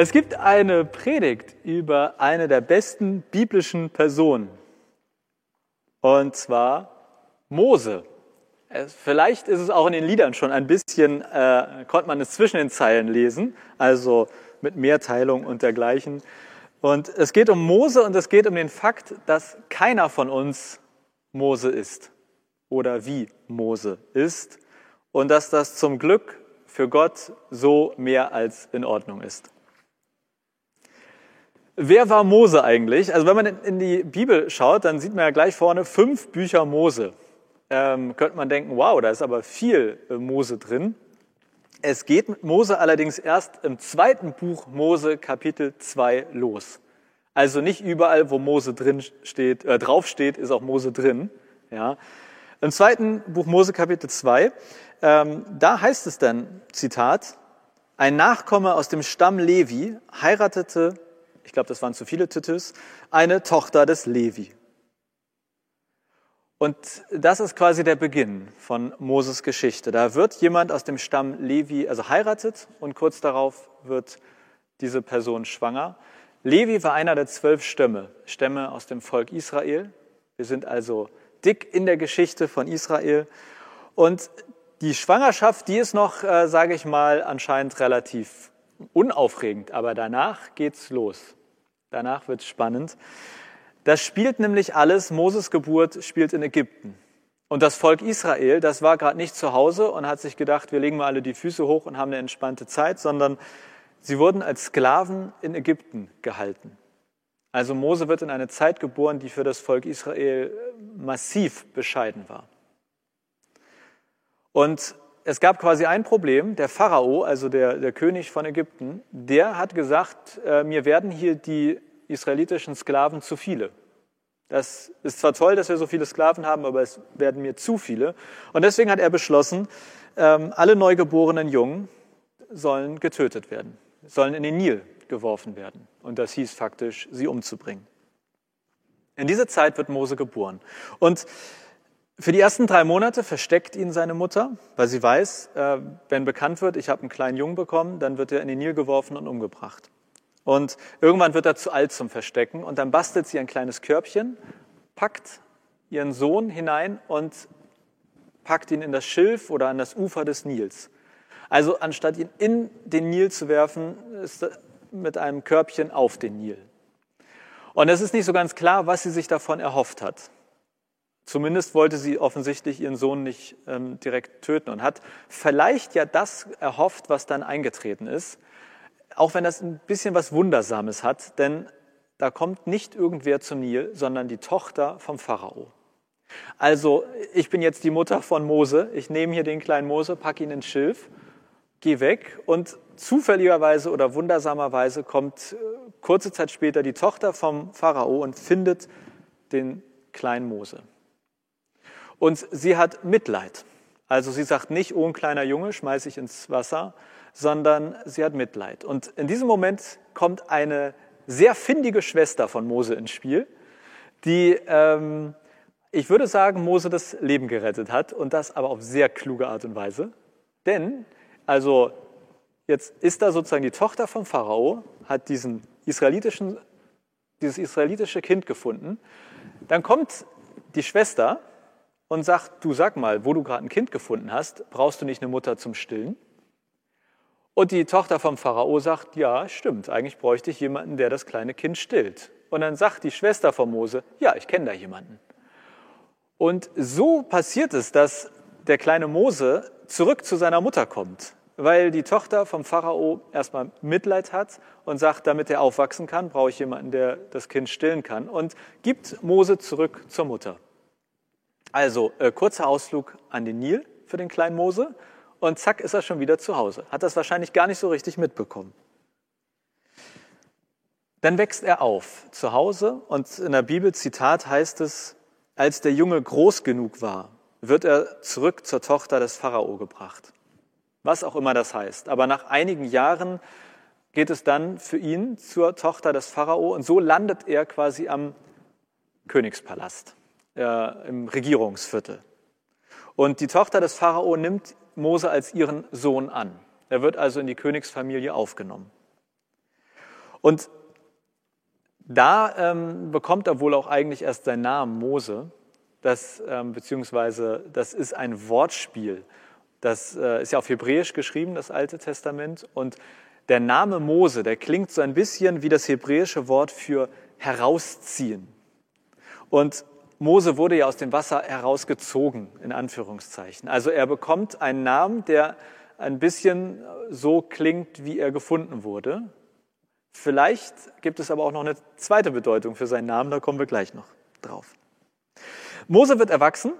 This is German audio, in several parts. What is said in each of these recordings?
Es gibt eine Predigt über eine der besten biblischen Personen. Und zwar Mose. Vielleicht ist es auch in den Liedern schon ein bisschen, äh, konnte man es zwischen den Zeilen lesen, also mit Mehrteilung und dergleichen. Und es geht um Mose und es geht um den Fakt, dass keiner von uns Mose ist oder wie Mose ist und dass das zum Glück für Gott so mehr als in Ordnung ist. Wer war Mose eigentlich? Also wenn man in die Bibel schaut, dann sieht man ja gleich vorne fünf Bücher Mose. Ähm, könnte man denken, wow, da ist aber viel äh, Mose drin. Es geht mit Mose allerdings erst im zweiten Buch Mose Kapitel 2 los. Also nicht überall, wo Mose drin steht, äh, drauf steht, ist auch Mose drin. Ja. Im zweiten Buch Mose Kapitel 2, ähm, da heißt es dann, Zitat, ein Nachkomme aus dem Stamm Levi heiratete ich glaube, das waren zu viele Titus, eine Tochter des Levi. Und das ist quasi der Beginn von Moses Geschichte. Da wird jemand aus dem Stamm Levi, also heiratet und kurz darauf wird diese Person schwanger. Levi war einer der zwölf Stämme, Stämme aus dem Volk Israel. Wir sind also dick in der Geschichte von Israel. Und die Schwangerschaft, die ist noch, äh, sage ich mal, anscheinend relativ unaufregend, aber danach geht's los. Danach wird es spannend. Das spielt nämlich alles, Moses Geburt spielt in Ägypten. Und das Volk Israel, das war gerade nicht zu Hause und hat sich gedacht, wir legen mal alle die Füße hoch und haben eine entspannte Zeit, sondern sie wurden als Sklaven in Ägypten gehalten. Also Mose wird in eine Zeit geboren, die für das Volk Israel massiv bescheiden war. Und es gab quasi ein Problem. Der Pharao, also der, der König von Ägypten, der hat gesagt, äh, mir werden hier die israelitischen Sklaven zu viele. Das ist zwar toll, dass wir so viele Sklaven haben, aber es werden mir zu viele. Und deswegen hat er beschlossen, ähm, alle neugeborenen Jungen sollen getötet werden, sollen in den Nil geworfen werden. Und das hieß faktisch, sie umzubringen. In dieser Zeit wird Mose geboren. Und für die ersten drei Monate versteckt ihn seine Mutter, weil sie weiß, äh, wenn bekannt wird, ich habe einen kleinen Jungen bekommen, dann wird er in den Nil geworfen und umgebracht. Und irgendwann wird er zu alt zum Verstecken und dann bastelt sie ein kleines Körbchen, packt ihren Sohn hinein und packt ihn in das Schilf oder an das Ufer des Nils. Also anstatt ihn in den Nil zu werfen, ist er mit einem Körbchen auf den Nil. Und es ist nicht so ganz klar, was sie sich davon erhofft hat. Zumindest wollte sie offensichtlich ihren Sohn nicht ähm, direkt töten und hat vielleicht ja das erhofft, was dann eingetreten ist, auch wenn das ein bisschen was Wundersames hat, denn da kommt nicht irgendwer zum Nil, sondern die Tochter vom Pharao. Also ich bin jetzt die Mutter von Mose, ich nehme hier den kleinen Mose, packe ihn ins Schilf, gehe weg und zufälligerweise oder wundersamerweise kommt äh, kurze Zeit später die Tochter vom Pharao und findet den kleinen Mose. Und sie hat Mitleid. Also sie sagt nicht, oh ein kleiner Junge, schmeiß ich ins Wasser, sondern sie hat Mitleid. Und in diesem Moment kommt eine sehr findige Schwester von Mose ins Spiel, die, ähm, ich würde sagen, Mose das Leben gerettet hat und das aber auf sehr kluge Art und Weise. Denn, also jetzt ist da sozusagen die Tochter vom Pharao, hat diesen israelitischen, dieses israelitische Kind gefunden. Dann kommt die Schwester und sagt, du sag mal, wo du gerade ein Kind gefunden hast, brauchst du nicht eine Mutter zum Stillen? Und die Tochter vom Pharao sagt, ja, stimmt, eigentlich bräuchte ich jemanden, der das kleine Kind stillt. Und dann sagt die Schwester von Mose, ja, ich kenne da jemanden. Und so passiert es, dass der kleine Mose zurück zu seiner Mutter kommt, weil die Tochter vom Pharao erstmal Mitleid hat und sagt, damit er aufwachsen kann, brauche ich jemanden, der das Kind stillen kann und gibt Mose zurück zur Mutter. Also äh, kurzer Ausflug an den Nil für den kleinen Mose und zack ist er schon wieder zu Hause. Hat das wahrscheinlich gar nicht so richtig mitbekommen. Dann wächst er auf zu Hause und in der Bibel Zitat heißt es, als der Junge groß genug war, wird er zurück zur Tochter des Pharao gebracht. Was auch immer das heißt. Aber nach einigen Jahren geht es dann für ihn zur Tochter des Pharao und so landet er quasi am Königspalast äh, im Regierungsviertel. Und die Tochter des Pharao nimmt Mose als ihren Sohn an. Er wird also in die Königsfamilie aufgenommen. Und da ähm, bekommt er wohl auch eigentlich erst seinen Namen Mose, das, ähm, beziehungsweise das ist ein Wortspiel. Das äh, ist ja auf Hebräisch geschrieben, das Alte Testament. Und der Name Mose, der klingt so ein bisschen wie das hebräische Wort für herausziehen. Und Mose wurde ja aus dem Wasser herausgezogen, in Anführungszeichen. Also er bekommt einen Namen, der ein bisschen so klingt, wie er gefunden wurde. Vielleicht gibt es aber auch noch eine zweite Bedeutung für seinen Namen, da kommen wir gleich noch drauf. Mose wird erwachsen,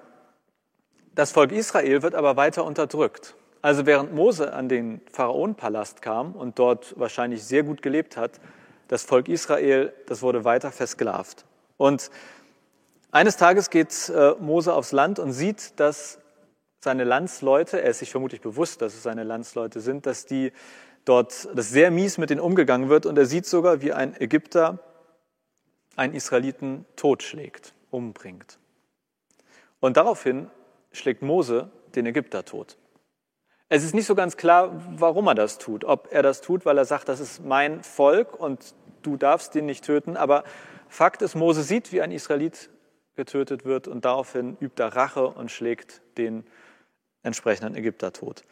das Volk Israel wird aber weiter unterdrückt. Also während Mose an den Pharaonenpalast kam und dort wahrscheinlich sehr gut gelebt hat, das Volk Israel, das wurde weiter versklavt. Und eines Tages geht äh, Mose aufs Land und sieht, dass seine Landsleute, er ist sich vermutlich bewusst, dass es seine Landsleute sind, dass die dort, dass sehr mies mit ihnen umgegangen wird und er sieht sogar, wie ein Ägypter einen Israeliten totschlägt, umbringt. Und daraufhin schlägt Mose den Ägypter tot. Es ist nicht so ganz klar, warum er das tut. Ob er das tut, weil er sagt, das ist mein Volk und du darfst den nicht töten. Aber Fakt ist, Mose sieht, wie ein Israelit getötet wird und daraufhin übt er Rache und schlägt den entsprechenden Ägypter tot.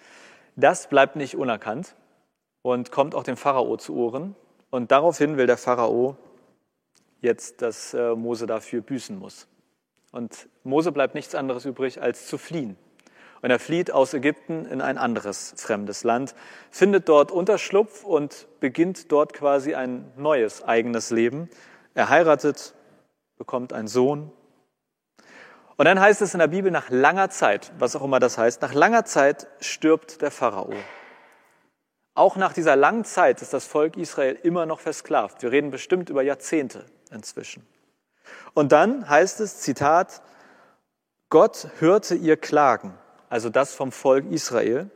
Das bleibt nicht unerkannt und kommt auch dem Pharao zu Ohren. Und daraufhin will der Pharao jetzt, dass äh, Mose dafür büßen muss. Und Mose bleibt nichts anderes übrig, als zu fliehen. Und er flieht aus Ägypten in ein anderes fremdes Land, findet dort Unterschlupf und beginnt dort quasi ein neues eigenes Leben. Er heiratet, bekommt einen Sohn. Und dann heißt es in der Bibel, nach langer Zeit, was auch immer das heißt, nach langer Zeit stirbt der Pharao. Auch nach dieser langen Zeit ist das Volk Israel immer noch versklavt. Wir reden bestimmt über Jahrzehnte inzwischen. Und dann heißt es, Zitat, Gott hörte ihr Klagen, also das vom Volk Israel.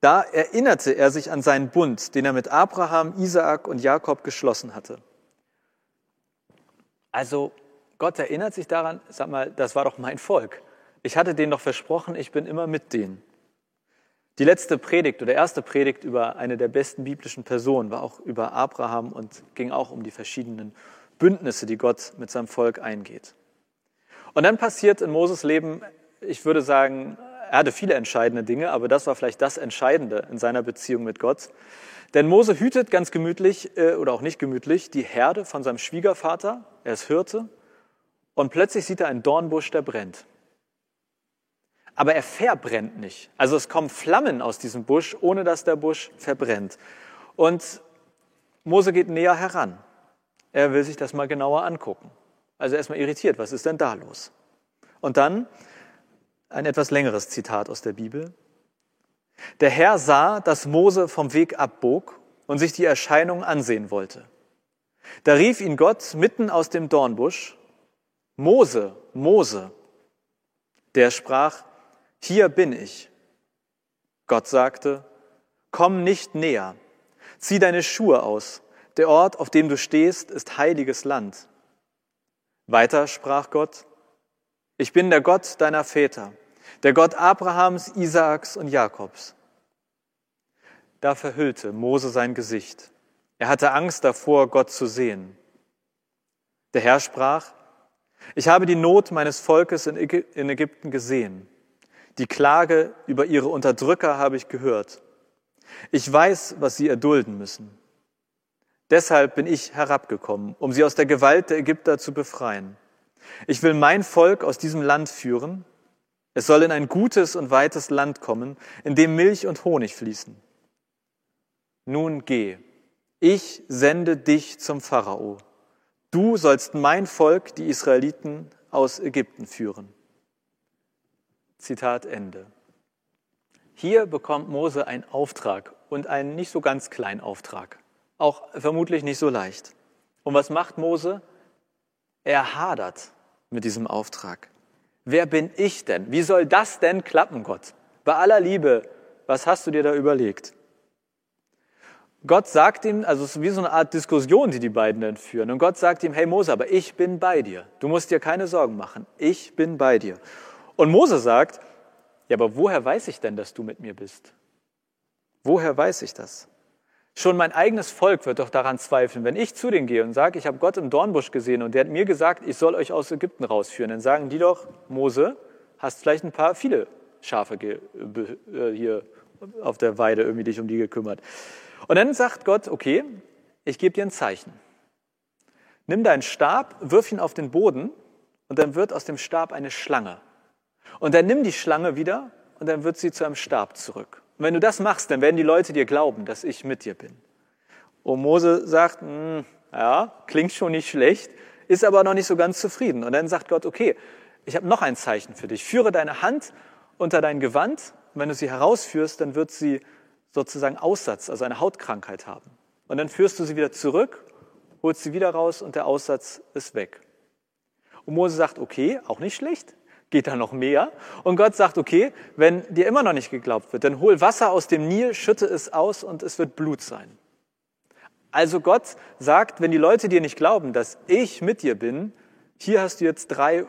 Da erinnerte er sich an seinen Bund, den er mit Abraham, Isaak und Jakob geschlossen hatte. Also Gott erinnert sich daran, sag mal, das war doch mein Volk. Ich hatte denen doch versprochen, ich bin immer mit denen. Die letzte Predigt oder erste Predigt über eine der besten biblischen Personen war auch über Abraham und ging auch um die verschiedenen Bündnisse, die Gott mit seinem Volk eingeht. Und dann passiert in Moses Leben, ich würde sagen, er hatte viele entscheidende Dinge, aber das war vielleicht das Entscheidende in seiner Beziehung mit Gott. Denn Mose hütet ganz gemütlich äh, oder auch nicht gemütlich die Herde von seinem Schwiegervater. Er ist Hirte und plötzlich sieht er einen Dornbusch, der brennt aber er verbrennt nicht. Also es kommen Flammen aus diesem Busch, ohne dass der Busch verbrennt. Und Mose geht näher heran. Er will sich das mal genauer angucken. Also erstmal irritiert, was ist denn da los? Und dann ein etwas längeres Zitat aus der Bibel. Der Herr sah, dass Mose vom Weg abbog und sich die Erscheinung ansehen wollte. Da rief ihn Gott mitten aus dem Dornbusch, Mose, Mose. Der sprach, hier bin ich. Gott sagte, komm nicht näher, zieh deine Schuhe aus, der Ort, auf dem du stehst, ist heiliges Land. Weiter sprach Gott, ich bin der Gott deiner Väter, der Gott Abrahams, Isaaks und Jakobs. Da verhüllte Mose sein Gesicht. Er hatte Angst davor, Gott zu sehen. Der Herr sprach, ich habe die Not meines Volkes in Ägypten gesehen die Klage über ihre Unterdrücker habe ich gehört. Ich weiß, was sie erdulden müssen. Deshalb bin ich herabgekommen, um sie aus der Gewalt der Ägypter zu befreien. Ich will mein Volk aus diesem Land führen. Es soll in ein gutes und weites Land kommen, in dem Milch und Honig fließen. Nun geh, ich sende dich zum Pharao. Du sollst mein Volk, die Israeliten, aus Ägypten führen. Zitat Ende. Hier bekommt Mose einen Auftrag und einen nicht so ganz kleinen Auftrag. Auch vermutlich nicht so leicht. Und was macht Mose? Er hadert mit diesem Auftrag. Wer bin ich denn? Wie soll das denn klappen, Gott? Bei aller Liebe, was hast du dir da überlegt? Gott sagt ihm, also es ist wie so eine Art Diskussion, die die beiden dann führen. Und Gott sagt ihm, hey Mose, aber ich bin bei dir. Du musst dir keine Sorgen machen. Ich bin bei dir. Und Mose sagt, ja, aber woher weiß ich denn, dass du mit mir bist? Woher weiß ich das? Schon mein eigenes Volk wird doch daran zweifeln. Wenn ich zu denen gehe und sage, ich habe Gott im Dornbusch gesehen und der hat mir gesagt, ich soll euch aus Ägypten rausführen, dann sagen die doch, Mose, hast vielleicht ein paar viele Schafe äh, hier auf der Weide irgendwie dich um die gekümmert. Und dann sagt Gott, okay, ich gebe dir ein Zeichen. Nimm deinen Stab, wirf ihn auf den Boden und dann wird aus dem Stab eine Schlange. Und dann nimm die Schlange wieder und dann wird sie zu einem Stab zurück. Und wenn du das machst, dann werden die Leute dir glauben, dass ich mit dir bin. Und Mose sagt, hm, ja, klingt schon nicht schlecht, ist aber noch nicht so ganz zufrieden. Und dann sagt Gott, okay, ich habe noch ein Zeichen für dich. Führe deine Hand unter dein Gewand. Und wenn du sie herausführst, dann wird sie sozusagen Aussatz, also eine Hautkrankheit haben. Und dann führst du sie wieder zurück, holst sie wieder raus und der Aussatz ist weg. Und Mose sagt, okay, auch nicht schlecht geht da noch mehr. Und Gott sagt, okay, wenn dir immer noch nicht geglaubt wird, dann hol Wasser aus dem Nil, schütte es aus und es wird Blut sein. Also Gott sagt, wenn die Leute dir nicht glauben, dass ich mit dir bin, hier hast du jetzt drei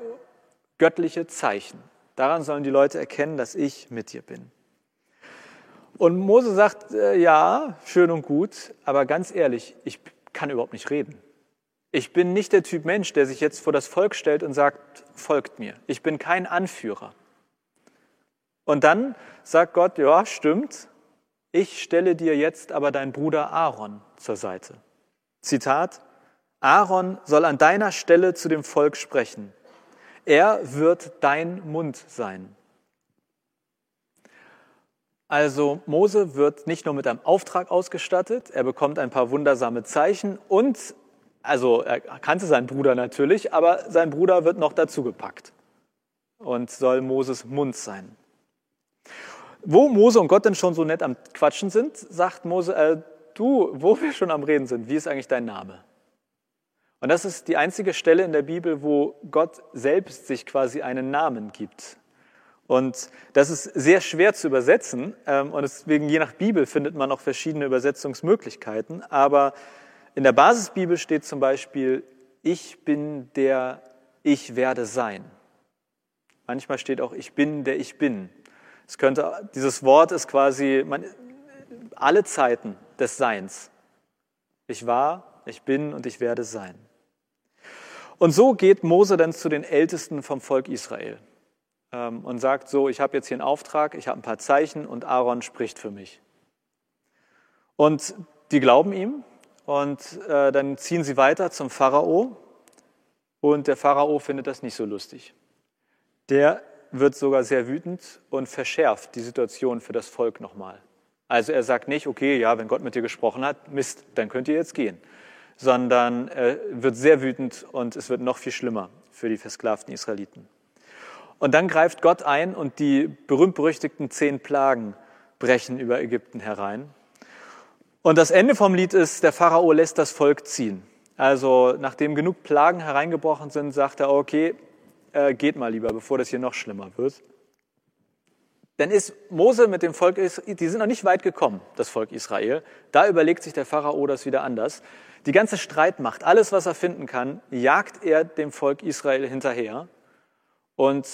göttliche Zeichen. Daran sollen die Leute erkennen, dass ich mit dir bin. Und Mose sagt, äh, ja, schön und gut, aber ganz ehrlich, ich kann überhaupt nicht reden. Ich bin nicht der Typ Mensch, der sich jetzt vor das Volk stellt und sagt, folgt mir. Ich bin kein Anführer. Und dann sagt Gott, ja, stimmt, ich stelle dir jetzt aber deinen Bruder Aaron zur Seite. Zitat, Aaron soll an deiner Stelle zu dem Volk sprechen. Er wird dein Mund sein. Also Mose wird nicht nur mit einem Auftrag ausgestattet, er bekommt ein paar wundersame Zeichen und also er kannte seinen Bruder natürlich, aber sein Bruder wird noch dazugepackt und soll Moses Mund sein. Wo Mose und Gott denn schon so nett am Quatschen sind, sagt Mose, äh, du, wo wir schon am Reden sind, wie ist eigentlich dein Name? Und das ist die einzige Stelle in der Bibel, wo Gott selbst sich quasi einen Namen gibt. Und das ist sehr schwer zu übersetzen ähm, und deswegen je nach Bibel findet man auch verschiedene Übersetzungsmöglichkeiten, aber in der Basisbibel steht zum Beispiel, ich bin der Ich werde sein. Manchmal steht auch, ich bin der Ich bin. Es könnte, dieses Wort ist quasi man, alle Zeiten des Seins. Ich war, ich bin und ich werde sein. Und so geht Mose dann zu den Ältesten vom Volk Israel und sagt so, ich habe jetzt hier einen Auftrag, ich habe ein paar Zeichen und Aaron spricht für mich. Und die glauben ihm und äh, dann ziehen sie weiter zum Pharao und der Pharao findet das nicht so lustig. Der wird sogar sehr wütend und verschärft die Situation für das Volk nochmal. Also er sagt nicht, okay, ja, wenn Gott mit dir gesprochen hat, Mist, dann könnt ihr jetzt gehen, sondern er wird sehr wütend und es wird noch viel schlimmer für die versklavten Israeliten. Und dann greift Gott ein und die berühmt-berüchtigten zehn Plagen brechen über Ägypten herein. Und das Ende vom Lied ist, der Pharao lässt das Volk ziehen. Also nachdem genug Plagen hereingebrochen sind, sagt er, okay, äh, geht mal lieber, bevor das hier noch schlimmer wird. Dann ist Mose mit dem Volk, die sind noch nicht weit gekommen, das Volk Israel. Da überlegt sich der Pharao das wieder anders. Die ganze Streitmacht, alles, was er finden kann, jagt er dem Volk Israel hinterher. Und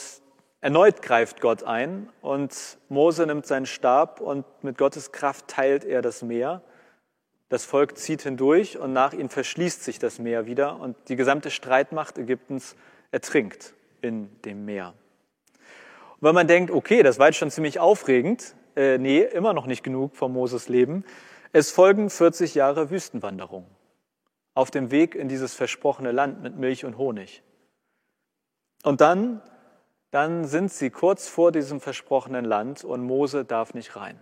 erneut greift Gott ein und Mose nimmt seinen Stab und mit Gottes Kraft teilt er das Meer. Das Volk zieht hindurch und nach ihnen verschließt sich das Meer wieder und die gesamte Streitmacht Ägyptens ertrinkt in dem Meer. Und wenn man denkt, okay, das war jetzt schon ziemlich aufregend, äh, nee, immer noch nicht genug vom Moses Leben. Es folgen 40 Jahre Wüstenwanderung auf dem Weg in dieses versprochene Land mit Milch und Honig. Und dann, dann sind sie kurz vor diesem versprochenen Land und Mose darf nicht rein.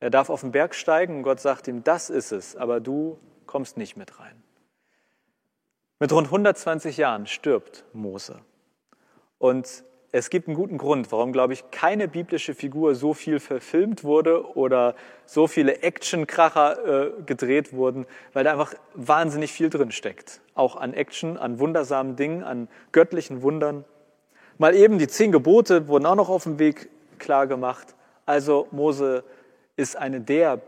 Er darf auf den Berg steigen und Gott sagt ihm, das ist es, aber du kommst nicht mit rein. Mit rund 120 Jahren stirbt Mose. Und es gibt einen guten Grund, warum, glaube ich, keine biblische Figur so viel verfilmt wurde oder so viele Actionkracher äh, gedreht wurden, weil da einfach wahnsinnig viel drin steckt. Auch an Action, an wundersamen Dingen, an göttlichen Wundern. Mal eben die zehn Gebote wurden auch noch auf dem Weg klar gemacht. Also Mose ist eine der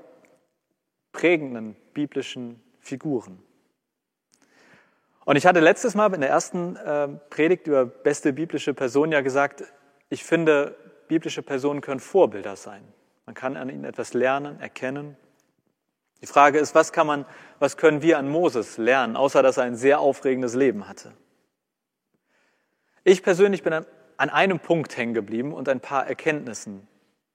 prägenden biblischen Figuren. Und ich hatte letztes Mal in der ersten äh, Predigt über beste biblische Personen ja gesagt, ich finde, biblische Personen können Vorbilder sein. Man kann an ihnen etwas lernen, erkennen. Die Frage ist, was kann man, was können wir an Moses lernen, außer dass er ein sehr aufregendes Leben hatte? Ich persönlich bin an einem Punkt hängen geblieben und ein paar Erkenntnissen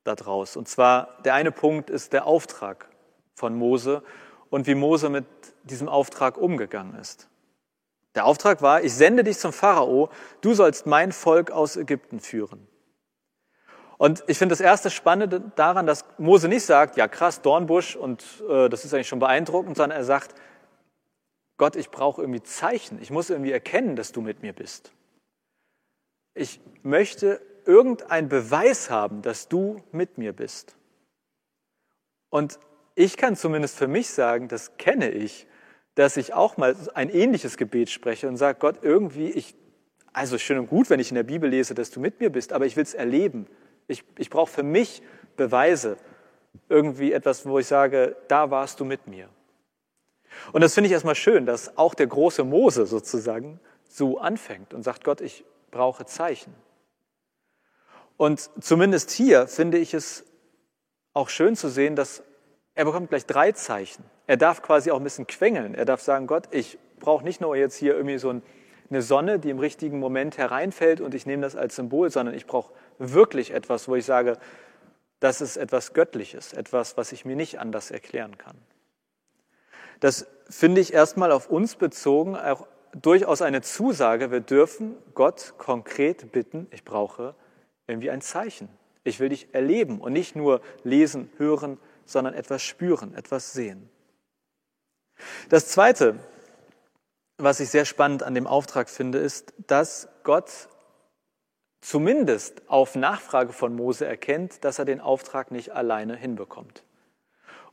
daraus. Und zwar, der eine Punkt ist der Auftrag von Mose und wie Mose mit diesem Auftrag umgegangen ist. Der Auftrag war, ich sende dich zum Pharao, du sollst mein Volk aus Ägypten führen. Und ich finde das erste Spannende daran, dass Mose nicht sagt, ja krass, Dornbusch und äh, das ist eigentlich schon beeindruckend, sondern er sagt, Gott, ich brauche irgendwie Zeichen, ich muss irgendwie erkennen, dass du mit mir bist. Ich möchte irgendeinen Beweis haben, dass du mit mir bist. Und ich kann zumindest für mich sagen, das kenne ich, dass ich auch mal ein ähnliches Gebet spreche und sage, Gott, irgendwie, ich, also schön und gut, wenn ich in der Bibel lese, dass du mit mir bist, aber ich will es erleben. Ich, ich brauche für mich Beweise, irgendwie etwas, wo ich sage, da warst du mit mir. Und das finde ich erstmal schön, dass auch der große Mose sozusagen so anfängt und sagt, Gott, ich brauche Zeichen. Und zumindest hier finde ich es auch schön zu sehen, dass er bekommt gleich drei Zeichen. Er darf quasi auch ein bisschen quengeln. Er darf sagen, Gott, ich brauche nicht nur jetzt hier irgendwie so eine Sonne, die im richtigen Moment hereinfällt und ich nehme das als Symbol, sondern ich brauche wirklich etwas, wo ich sage, das ist etwas Göttliches, etwas, was ich mir nicht anders erklären kann. Das finde ich erstmal auf uns bezogen auch durchaus eine Zusage. Wir dürfen Gott konkret bitten, ich brauche irgendwie ein Zeichen. Ich will dich erleben und nicht nur lesen, hören, sondern etwas spüren, etwas sehen. Das Zweite, was ich sehr spannend an dem Auftrag finde, ist, dass Gott zumindest auf Nachfrage von Mose erkennt, dass er den Auftrag nicht alleine hinbekommt.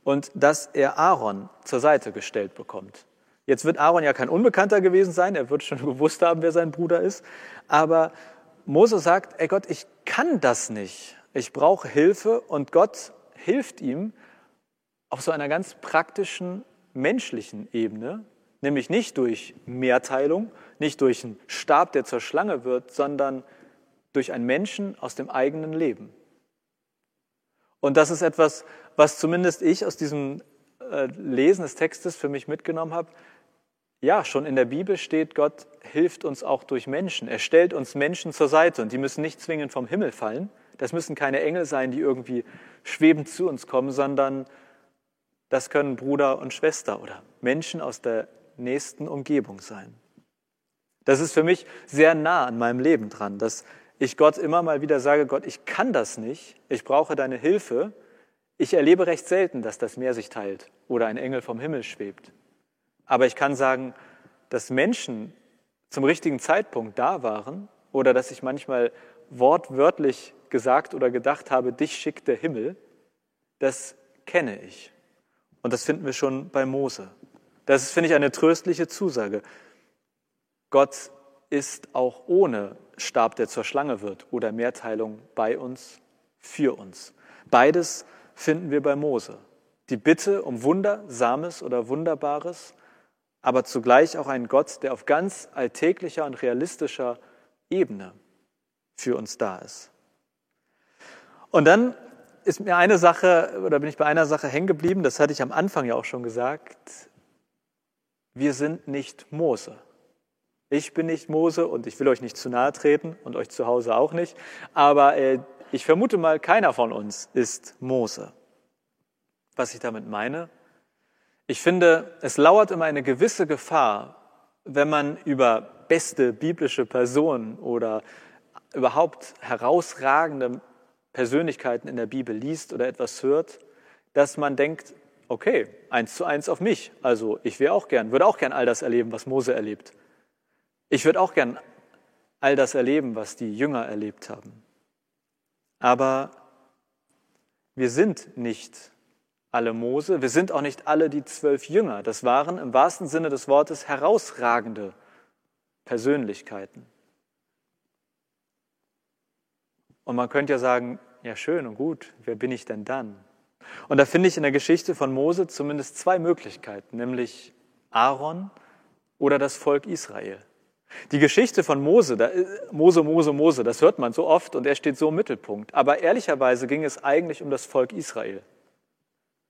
Und dass er Aaron zur Seite gestellt bekommt. Jetzt wird Aaron ja kein Unbekannter gewesen sein, er wird schon gewusst haben, wer sein Bruder ist. Aber Mose sagt, ey Gott, ich kann das nicht. Ich brauche Hilfe und Gott hilft ihm auf so einer ganz praktischen, menschlichen Ebene, nämlich nicht durch Mehrteilung, nicht durch einen Stab, der zur Schlange wird, sondern durch einen Menschen aus dem eigenen Leben. Und das ist etwas, was zumindest ich aus diesem äh, Lesen des Textes für mich mitgenommen habe. Ja, schon in der Bibel steht, Gott hilft uns auch durch Menschen. Er stellt uns Menschen zur Seite und die müssen nicht zwingend vom Himmel fallen. Das müssen keine Engel sein, die irgendwie schwebend zu uns kommen, sondern das können Bruder und Schwester oder Menschen aus der nächsten Umgebung sein. Das ist für mich sehr nah an meinem Leben dran, dass ich Gott immer mal wieder sage, Gott, ich kann das nicht, ich brauche deine Hilfe. Ich erlebe recht selten, dass das Meer sich teilt oder ein Engel vom Himmel schwebt. Aber ich kann sagen, dass Menschen zum richtigen Zeitpunkt da waren oder dass ich manchmal wortwörtlich gesagt oder gedacht habe, dich schickt der Himmel, das kenne ich. Und das finden wir schon bei Mose. Das ist, finde ich, eine tröstliche Zusage. Gott ist auch ohne Stab, der zur Schlange wird, oder Mehrteilung bei uns, für uns. Beides finden wir bei Mose. Die Bitte um Wundersames oder Wunderbares, aber zugleich auch ein Gott, der auf ganz alltäglicher und realistischer Ebene für uns da ist. Und dann ist mir eine Sache, oder bin ich bei einer Sache hängen geblieben, das hatte ich am Anfang ja auch schon gesagt. Wir sind nicht Mose. Ich bin nicht Mose und ich will euch nicht zu nahe treten und euch zu Hause auch nicht. Aber äh, ich vermute mal, keiner von uns ist Mose. Was ich damit meine? Ich finde, es lauert immer eine gewisse Gefahr, wenn man über beste biblische Personen oder überhaupt herausragende Persönlichkeiten in der Bibel liest oder etwas hört, dass man denkt, okay, eins zu eins auf mich. Also ich wäre auch gern, würde auch gern all das erleben, was Mose erlebt. Ich würde auch gern all das erleben, was die Jünger erlebt haben. Aber wir sind nicht alle Mose, wir sind auch nicht alle die zwölf Jünger. Das waren im wahrsten Sinne des Wortes herausragende Persönlichkeiten. Und man könnte ja sagen, ja schön und gut, wer bin ich denn dann? Und da finde ich in der Geschichte von Mose zumindest zwei Möglichkeiten, nämlich Aaron oder das Volk Israel. Die Geschichte von Mose, Mose, Mose, Mose, das hört man so oft und er steht so im Mittelpunkt. Aber ehrlicherweise ging es eigentlich um das Volk Israel.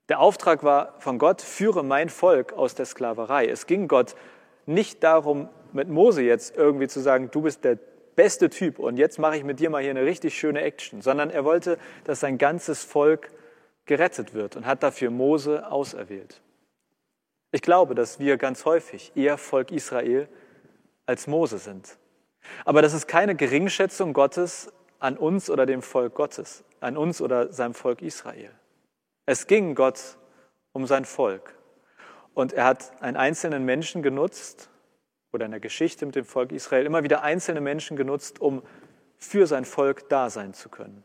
Der Auftrag war von Gott, führe mein Volk aus der Sklaverei. Es ging Gott nicht darum, mit Mose jetzt irgendwie zu sagen, du bist der beste Typ und jetzt mache ich mit dir mal hier eine richtig schöne Action, sondern er wollte, dass sein ganzes Volk gerettet wird und hat dafür Mose auserwählt. Ich glaube, dass wir ganz häufig eher Volk Israel als Mose sind. Aber das ist keine Geringschätzung Gottes an uns oder dem Volk Gottes, an uns oder seinem Volk Israel. Es ging Gott um sein Volk. Und er hat einen einzelnen Menschen genutzt, oder in der Geschichte mit dem Volk Israel, immer wieder einzelne Menschen genutzt, um für sein Volk da sein zu können.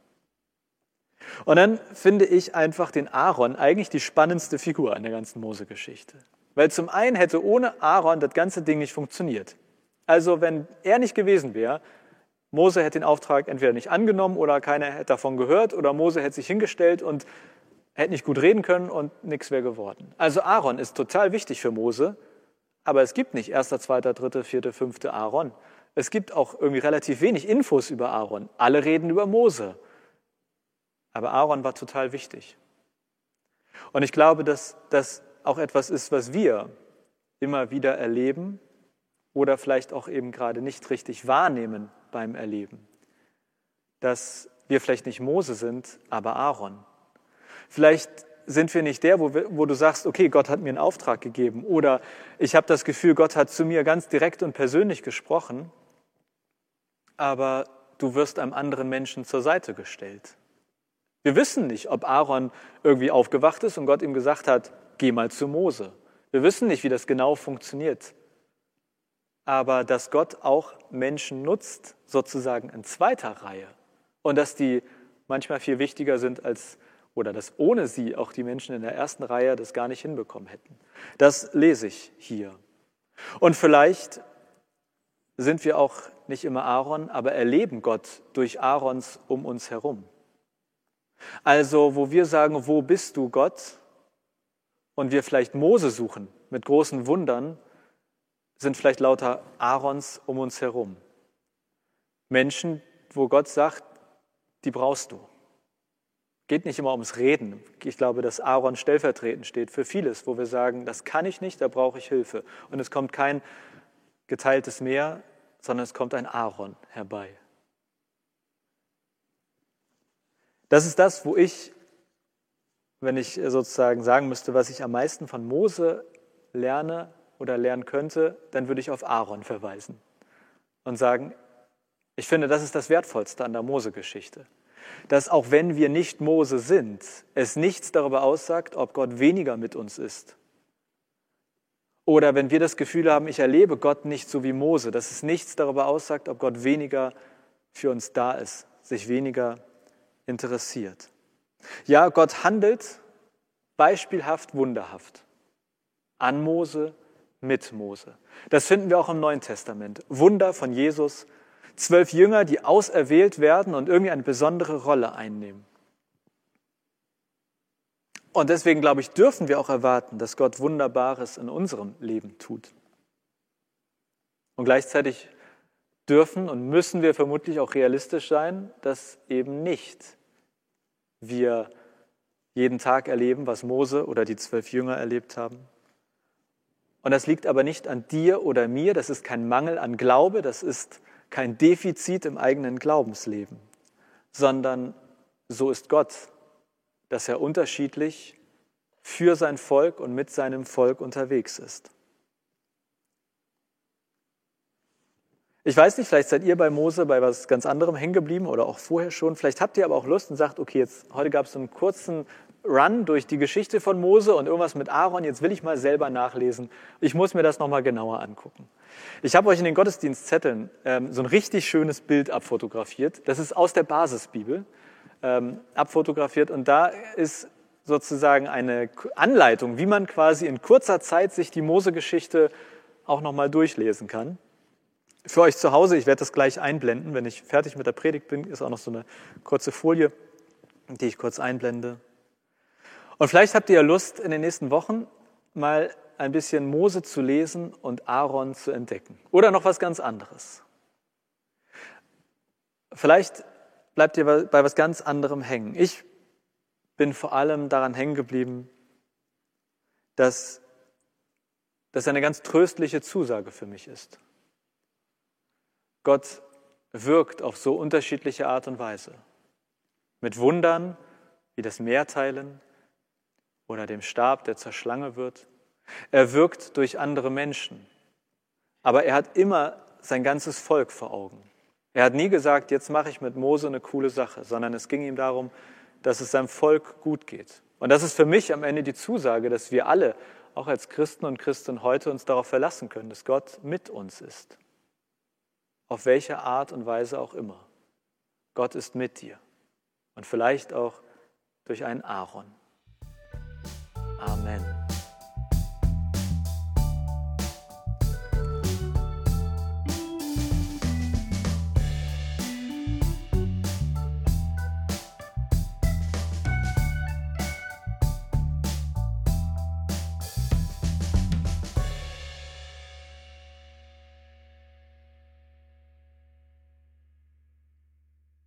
Und dann finde ich einfach den Aaron eigentlich die spannendste Figur an der ganzen Mose-Geschichte. Weil zum einen hätte ohne Aaron das ganze Ding nicht funktioniert. Also wenn er nicht gewesen wäre, Mose hätte den Auftrag entweder nicht angenommen oder keiner hätte davon gehört oder Mose hätte sich hingestellt und hätte nicht gut reden können und nichts wäre geworden. Also Aaron ist total wichtig für Mose, aber es gibt nicht erster, zweiter, dritter, vierter, fünfter Aaron. Es gibt auch irgendwie relativ wenig Infos über Aaron. Alle reden über Mose. Aber Aaron war total wichtig. Und ich glaube, dass das auch etwas ist, was wir immer wieder erleben oder vielleicht auch eben gerade nicht richtig wahrnehmen beim Erleben. Dass wir vielleicht nicht Mose sind, aber Aaron. Vielleicht sind wir nicht der, wo, wir, wo, du sagst, okay, Gott hat mir einen Auftrag gegeben oder ich habe das Gefühl, Gott hat zu mir ganz direkt und persönlich gesprochen, aber du wirst einem anderen Menschen zur Seite gestellt. Wir wissen nicht, ob Aaron irgendwie aufgewacht ist und Gott ihm gesagt hat, geh mal zu Mose. Wir wissen nicht, wie das genau funktioniert. Aber dass Gott auch Menschen nutzt, sozusagen in zweiter Reihe. Und dass die manchmal viel wichtiger sind als, oder dass ohne sie auch die Menschen in der ersten Reihe das gar nicht hinbekommen hätten. Das lese ich hier. Und vielleicht sind wir auch nicht immer Aaron, aber erleben Gott durch Aarons um uns herum. Also, wo wir sagen, wo bist du Gott? Und wir vielleicht Mose suchen mit großen Wundern, sind vielleicht lauter Aarons um uns herum. Menschen, wo Gott sagt, die brauchst du. Geht nicht immer ums Reden. Ich glaube, dass Aaron stellvertretend steht für vieles, wo wir sagen, das kann ich nicht, da brauche ich Hilfe. Und es kommt kein geteiltes Meer, sondern es kommt ein Aaron herbei. Das ist das, wo ich, wenn ich sozusagen sagen müsste, was ich am meisten von Mose lerne oder lernen könnte, dann würde ich auf Aaron verweisen und sagen, ich finde, das ist das Wertvollste an der Mose-Geschichte. Dass auch wenn wir nicht Mose sind, es nichts darüber aussagt, ob Gott weniger mit uns ist. Oder wenn wir das Gefühl haben, ich erlebe Gott nicht so wie Mose, dass es nichts darüber aussagt, ob Gott weniger für uns da ist, sich weniger interessiert. Ja, Gott handelt beispielhaft, wunderhaft. An Mose, mit Mose. Das finden wir auch im Neuen Testament. Wunder von Jesus, zwölf Jünger, die auserwählt werden und irgendwie eine besondere Rolle einnehmen. Und deswegen, glaube ich, dürfen wir auch erwarten, dass Gott Wunderbares in unserem Leben tut. Und gleichzeitig dürfen und müssen wir vermutlich auch realistisch sein, dass eben nicht wir jeden Tag erleben, was Mose oder die zwölf Jünger erlebt haben. Und das liegt aber nicht an dir oder mir, das ist kein Mangel an Glaube, das ist kein Defizit im eigenen Glaubensleben, sondern so ist Gott, dass er unterschiedlich für sein Volk und mit seinem Volk unterwegs ist. Ich weiß nicht, vielleicht seid ihr bei Mose bei was ganz anderem hängen geblieben oder auch vorher schon. Vielleicht habt ihr aber auch Lust und sagt, okay, jetzt heute gab es so einen kurzen Run durch die Geschichte von Mose und irgendwas mit Aaron. Jetzt will ich mal selber nachlesen. Ich muss mir das nochmal genauer angucken. Ich habe euch in den Gottesdienstzetteln ähm, so ein richtig schönes Bild abfotografiert. Das ist aus der Basisbibel ähm, abfotografiert und da ist sozusagen eine Anleitung, wie man quasi in kurzer Zeit sich die Mose-Geschichte auch nochmal durchlesen kann. Für euch zu Hause, ich werde das gleich einblenden, wenn ich fertig mit der Predigt bin, ist auch noch so eine kurze Folie, die ich kurz einblende. Und vielleicht habt ihr ja Lust, in den nächsten Wochen mal ein bisschen Mose zu lesen und Aaron zu entdecken. Oder noch was ganz anderes. Vielleicht bleibt ihr bei was ganz anderem hängen. Ich bin vor allem daran hängen geblieben, dass das eine ganz tröstliche Zusage für mich ist. Gott wirkt auf so unterschiedliche Art und Weise. Mit Wundern wie das Meerteilen oder dem Stab, der zur Schlange wird. Er wirkt durch andere Menschen. Aber er hat immer sein ganzes Volk vor Augen. Er hat nie gesagt, jetzt mache ich mit Mose eine coole Sache, sondern es ging ihm darum, dass es seinem Volk gut geht. Und das ist für mich am Ende die Zusage, dass wir alle, auch als Christen und Christen heute, uns darauf verlassen können, dass Gott mit uns ist. Auf welche Art und Weise auch immer. Gott ist mit dir. Und vielleicht auch durch einen Aaron. Amen.